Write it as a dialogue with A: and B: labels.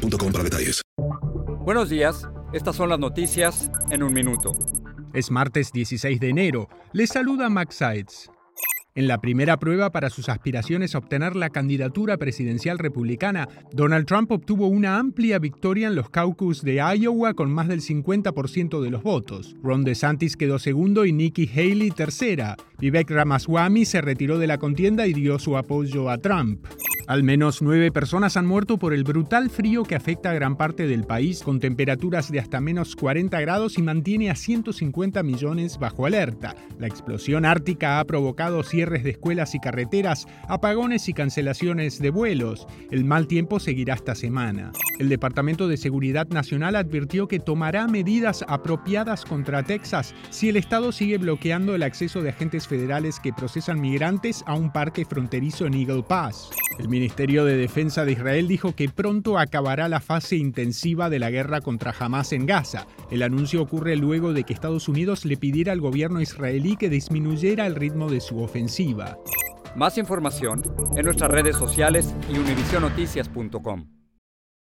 A: para detalles.
B: Buenos días, estas son las noticias en un minuto.
C: Es martes 16 de enero. Les saluda Max Sides. En la primera prueba para sus aspiraciones a obtener la candidatura presidencial republicana, Donald Trump obtuvo una amplia victoria en los caucus de Iowa con más del 50% de los votos. Ron DeSantis quedó segundo y Nikki Haley tercera. Vivek Ramaswamy se retiró de la contienda y dio su apoyo a Trump. Al menos nueve personas han muerto por el brutal frío que afecta a gran parte del país, con temperaturas de hasta menos 40 grados y mantiene a 150 millones bajo alerta. La explosión ártica ha provocado cierres de escuelas y carreteras, apagones y cancelaciones de vuelos. El mal tiempo seguirá esta semana. El Departamento de Seguridad Nacional advirtió que tomará medidas apropiadas contra Texas si el Estado sigue bloqueando el acceso de agentes federales que procesan migrantes a un parque fronterizo en Eagle Pass. El Ministerio de Defensa de Israel dijo que pronto acabará la fase intensiva de la guerra contra Hamas en Gaza. El anuncio ocurre luego de que Estados Unidos le pidiera al gobierno israelí que disminuyera el ritmo de su ofensiva.
B: Más información en nuestras redes sociales y univisionoticias.com.